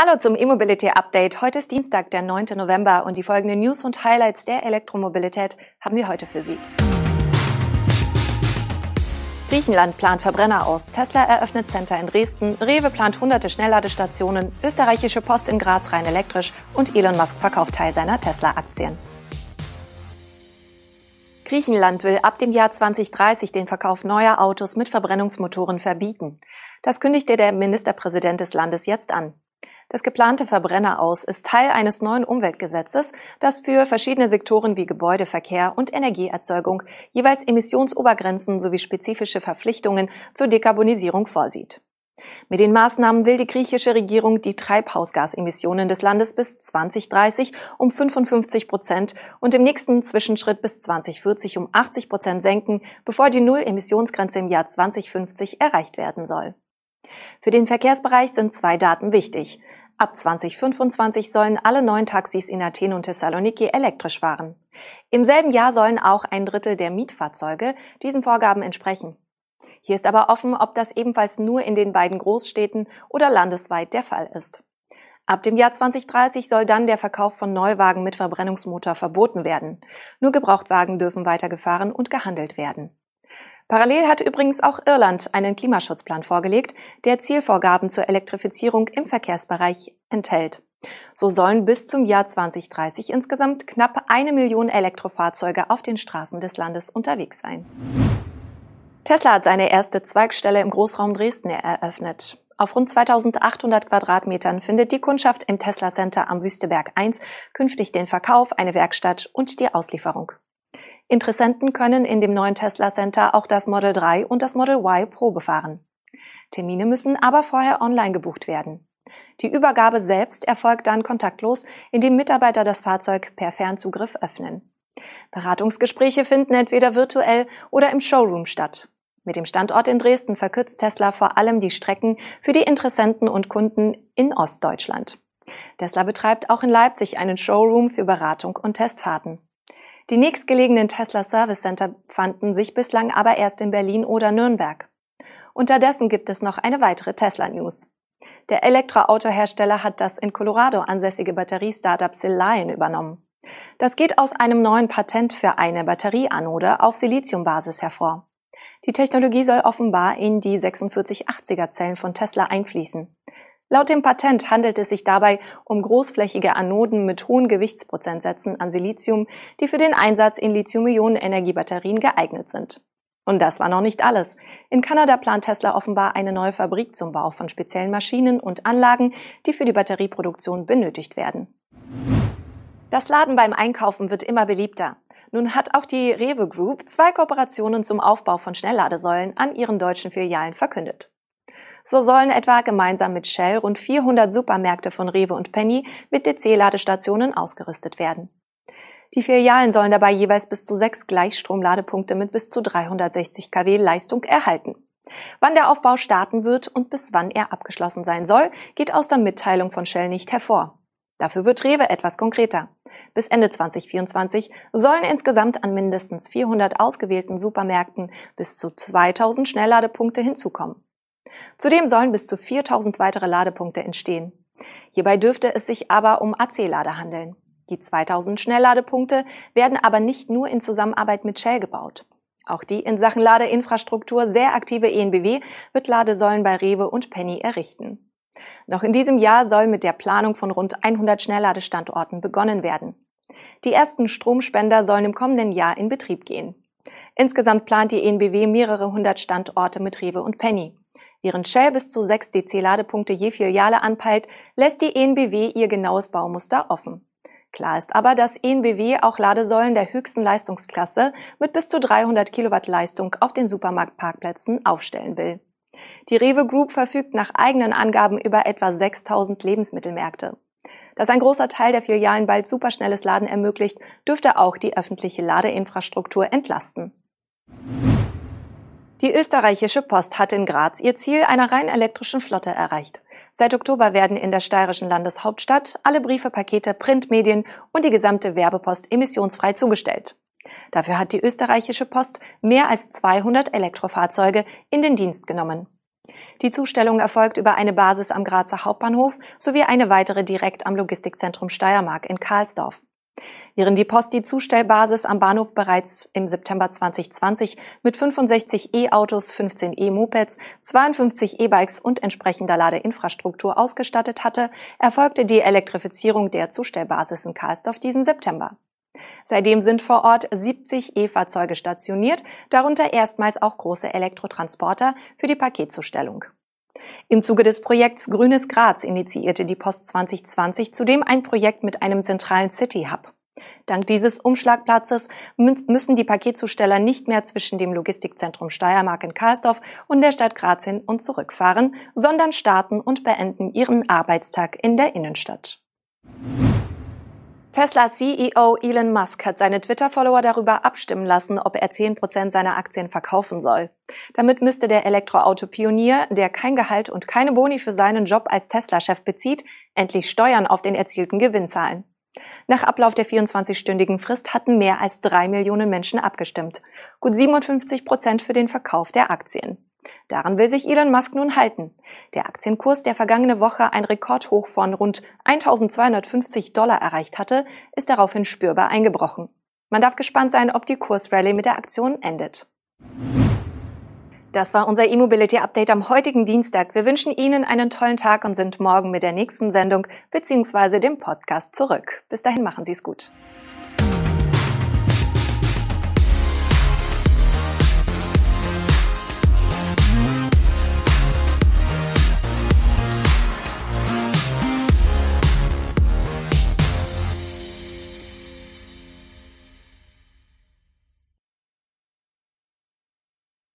Hallo zum E-Mobility Update. Heute ist Dienstag, der 9. November und die folgenden News und Highlights der Elektromobilität haben wir heute für Sie. Griechenland plant Verbrenner aus, Tesla eröffnet Center in Dresden, Rewe plant hunderte Schnellladestationen, österreichische Post in Graz rein elektrisch und Elon Musk verkauft Teil seiner Tesla-Aktien. Griechenland will ab dem Jahr 2030 den Verkauf neuer Autos mit Verbrennungsmotoren verbieten. Das kündigte der Ministerpräsident des Landes jetzt an. Das geplante Verbrenner aus ist Teil eines neuen Umweltgesetzes, das für verschiedene Sektoren wie Gebäude, Verkehr und Energieerzeugung jeweils Emissionsobergrenzen sowie spezifische Verpflichtungen zur Dekarbonisierung vorsieht. Mit den Maßnahmen will die griechische Regierung die Treibhausgasemissionen des Landes bis 2030 um 55 Prozent und im nächsten Zwischenschritt bis 2040 um 80 Prozent senken, bevor die Null-Emissionsgrenze im Jahr 2050 erreicht werden soll. Für den Verkehrsbereich sind zwei Daten wichtig. Ab 2025 sollen alle neuen Taxis in Athen und Thessaloniki elektrisch fahren. Im selben Jahr sollen auch ein Drittel der Mietfahrzeuge diesen Vorgaben entsprechen. Hier ist aber offen, ob das ebenfalls nur in den beiden Großstädten oder landesweit der Fall ist. Ab dem Jahr 2030 soll dann der Verkauf von Neuwagen mit Verbrennungsmotor verboten werden. Nur Gebrauchtwagen dürfen weitergefahren und gehandelt werden. Parallel hat übrigens auch Irland einen Klimaschutzplan vorgelegt, der Zielvorgaben zur Elektrifizierung im Verkehrsbereich enthält. So sollen bis zum Jahr 2030 insgesamt knapp eine Million Elektrofahrzeuge auf den Straßen des Landes unterwegs sein. Tesla hat seine erste Zweigstelle im Großraum Dresden eröffnet. Auf rund 2800 Quadratmetern findet die Kundschaft im Tesla Center am Wüsteberg 1 künftig den Verkauf, eine Werkstatt und die Auslieferung. Interessenten können in dem neuen Tesla Center auch das Model 3 und das Model Y Probe fahren. Termine müssen aber vorher online gebucht werden. Die Übergabe selbst erfolgt dann kontaktlos, indem Mitarbeiter das Fahrzeug per Fernzugriff öffnen. Beratungsgespräche finden entweder virtuell oder im Showroom statt. Mit dem Standort in Dresden verkürzt Tesla vor allem die Strecken für die Interessenten und Kunden in Ostdeutschland. Tesla betreibt auch in Leipzig einen Showroom für Beratung und Testfahrten. Die nächstgelegenen Tesla Service Center fanden sich bislang aber erst in Berlin oder Nürnberg. Unterdessen gibt es noch eine weitere Tesla News. Der Elektroautohersteller hat das in Colorado ansässige Batteriestartup Lion übernommen. Das geht aus einem neuen Patent für eine Batterieanode auf Siliziumbasis hervor. Die Technologie soll offenbar in die 4680er Zellen von Tesla einfließen. Laut dem Patent handelt es sich dabei um großflächige Anoden mit hohen Gewichtsprozentsätzen an Silizium, die für den Einsatz in Lithium-Ionen-Energiebatterien geeignet sind. Und das war noch nicht alles. In Kanada plant Tesla offenbar eine neue Fabrik zum Bau von speziellen Maschinen und Anlagen, die für die Batterieproduktion benötigt werden. Das Laden beim Einkaufen wird immer beliebter. Nun hat auch die Rewe Group zwei Kooperationen zum Aufbau von Schnellladesäulen an ihren deutschen Filialen verkündet. So sollen etwa gemeinsam mit Shell rund 400 Supermärkte von Rewe und Penny mit DC-Ladestationen ausgerüstet werden. Die Filialen sollen dabei jeweils bis zu sechs Gleichstromladepunkte mit bis zu 360 kW Leistung erhalten. Wann der Aufbau starten wird und bis wann er abgeschlossen sein soll, geht aus der Mitteilung von Shell nicht hervor. Dafür wird Rewe etwas konkreter. Bis Ende 2024 sollen insgesamt an mindestens 400 ausgewählten Supermärkten bis zu 2000 Schnellladepunkte hinzukommen. Zudem sollen bis zu 4000 weitere Ladepunkte entstehen. Hierbei dürfte es sich aber um AC-Lader handeln. Die 2000 Schnellladepunkte werden aber nicht nur in Zusammenarbeit mit Shell gebaut. Auch die in Sachen Ladeinfrastruktur sehr aktive ENBW wird Ladesäulen bei Rewe und Penny errichten. Noch in diesem Jahr soll mit der Planung von rund 100 Schnellladestandorten begonnen werden. Die ersten Stromspender sollen im kommenden Jahr in Betrieb gehen. Insgesamt plant die ENBW mehrere hundert Standorte mit Rewe und Penny. Während Shell bis zu sechs DC-Ladepunkte je Filiale anpeilt, lässt die ENBW ihr genaues Baumuster offen. Klar ist aber, dass ENBW auch Ladesäulen der höchsten Leistungsklasse mit bis zu 300 Kilowatt Leistung auf den Supermarktparkplätzen aufstellen will. Die Rewe Group verfügt nach eigenen Angaben über etwa 6000 Lebensmittelmärkte. Dass ein großer Teil der Filialen bald superschnelles Laden ermöglicht, dürfte auch die öffentliche Ladeinfrastruktur entlasten. Die österreichische Post hat in Graz ihr Ziel einer rein elektrischen Flotte erreicht. Seit Oktober werden in der steirischen Landeshauptstadt alle Briefe, Pakete, Printmedien und die gesamte Werbepost emissionsfrei zugestellt. Dafür hat die österreichische Post mehr als 200 Elektrofahrzeuge in den Dienst genommen. Die Zustellung erfolgt über eine Basis am Grazer Hauptbahnhof sowie eine weitere direkt am Logistikzentrum Steiermark in Karlsdorf. Während die Post die Zustellbasis am Bahnhof bereits im September 2020 mit 65 E-Autos, 15 E-Mopeds, 52 E-Bikes und entsprechender Ladeinfrastruktur ausgestattet hatte, erfolgte die Elektrifizierung der Zustellbasis in Karlsdorf diesen September. Seitdem sind vor Ort 70 E-Fahrzeuge stationiert, darunter erstmals auch große Elektrotransporter für die Paketzustellung. Im Zuge des Projekts Grünes Graz initiierte die Post 2020 zudem ein Projekt mit einem zentralen City Hub. Dank dieses Umschlagplatzes müssen die Paketzusteller nicht mehr zwischen dem Logistikzentrum Steiermark in Karlsdorf und der Stadt Graz hin und zurückfahren, sondern starten und beenden ihren Arbeitstag in der Innenstadt. Tesla CEO Elon Musk hat seine Twitter-Follower darüber abstimmen lassen, ob er 10% seiner Aktien verkaufen soll. Damit müsste der Elektroauto-Pionier, der kein Gehalt und keine Boni für seinen Job als Tesla-Chef bezieht, endlich Steuern auf den erzielten Gewinn zahlen. Nach Ablauf der 24-stündigen Frist hatten mehr als drei Millionen Menschen abgestimmt. Gut 57 Prozent für den Verkauf der Aktien. Daran will sich Elon Musk nun halten. Der Aktienkurs, der vergangene Woche ein Rekordhoch von rund 1250 Dollar erreicht hatte, ist daraufhin spürbar eingebrochen. Man darf gespannt sein, ob die Kursrallye mit der Aktion endet. Das war unser E-Mobility Update am heutigen Dienstag. Wir wünschen Ihnen einen tollen Tag und sind morgen mit der nächsten Sendung bzw. dem Podcast zurück. Bis dahin machen Sie es gut.